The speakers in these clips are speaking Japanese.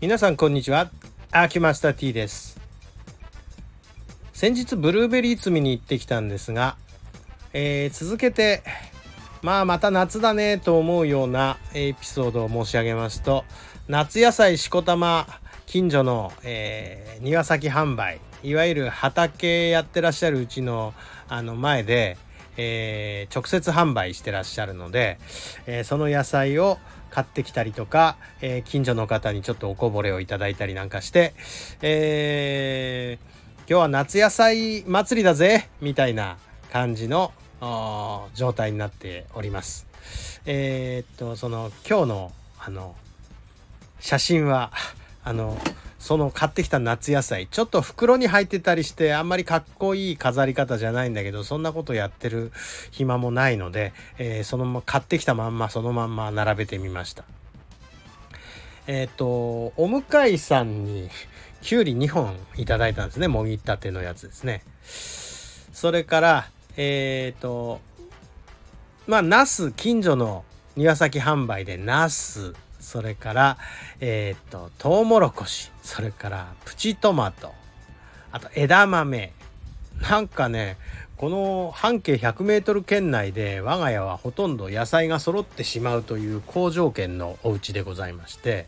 皆さんこんにちは。アーキュマスター T です。先日ブルーベリー摘みに行ってきたんですが、えー、続けてまあまた夏だねと思うようなエピソードを申し上げますと夏野菜しこたま近所の、えー、庭先販売いわゆる畑やってらっしゃるうちのあの前で、えー、直接販売してらっしゃるので、えー、その野菜を買ってきたりとか、えー、近所の方にちょっとおこぼれをいただいたりなんかして、え今日は夏野菜祭りだぜみたいな感じの状態になっております。えっとその今日のあの写真はあのその買ってきた夏野菜ちょっと袋に入ってたりしてあんまりかっこいい飾り方じゃないんだけどそんなことやってる暇もないので、えー、そのまま買ってきたまんまそのまんま並べてみました。えっ、とお向かいさんにきゅうり2本いただいたんですね。もぎたてのやつですね。それからえっ、ー、とまあナス近所の庭先販売でナス。それからえっ、ー、とトウモロコシそれからプチトマトあと枝豆。なんかねこの半径 100m 圏内で我が家はほとんど野菜が揃ってしまうという好条件のお家でございまして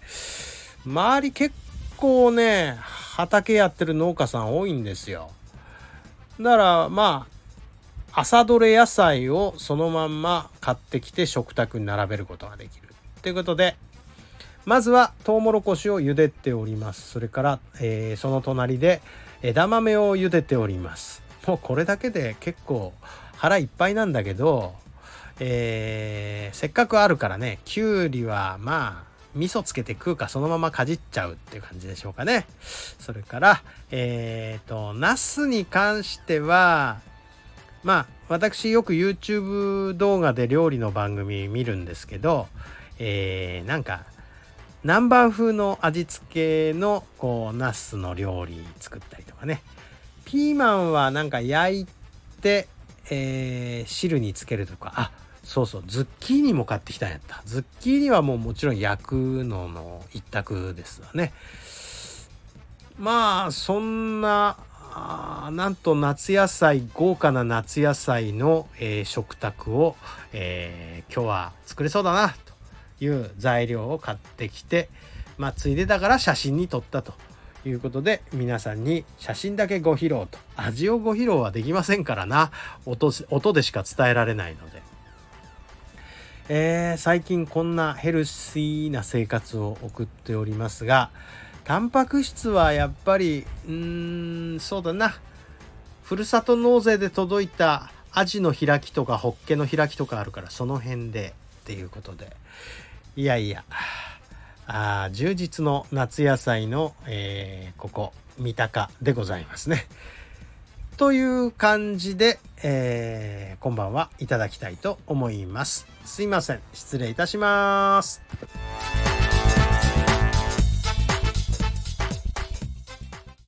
周り結構ね畑やってる農家さん多いんですよ。だからまあ朝どれ野菜をそのまんま買ってきて食卓に並べることができる。ということでまずはトウモロコシを茹でております。それから、えー、その隣で枝豆を茹でております。もうこれだけで結構腹いっぱいなんだけど、えー、せっかくあるからねきゅうりはまあ味噌つけて食うかそのままかじっちゃうっていう感じでしょうかね。それからえっ、ー、とナスに関してはまあ私よく YouTube 動画で料理の番組見るんですけど、えー、なんか南蛮風の味付けのこうナスの料理作ったりとかね。ピーマンはなんか焼いて、えー、汁につけるとか。あそうそう。ズッキーニも買ってきたんやった。ズッキーニはもうもちろん焼くのの一択ですわね。まあそんなあなんと夏野菜豪華な夏野菜の、えー、食卓を、えー、今日は作れそうだなと。いう材料を買ってきて、まあ、ついでだから写真に撮ったということで皆さんに写真だけご披露と味をご披露はできませんからな音音でしか伝えられないので、えー、最近こんなヘルシーな生活を送っておりますがタンパク質はやっぱりうーんそうだな。ふるさと納税で届いたアジの開きとかホッケの開きとかあるからその辺でっていうことで。いやいやあ充実の夏野菜の、えー、ここ三鷹でございますね。という感じで、えー、今晩はいただきたいと思います。すいません。失礼いたします。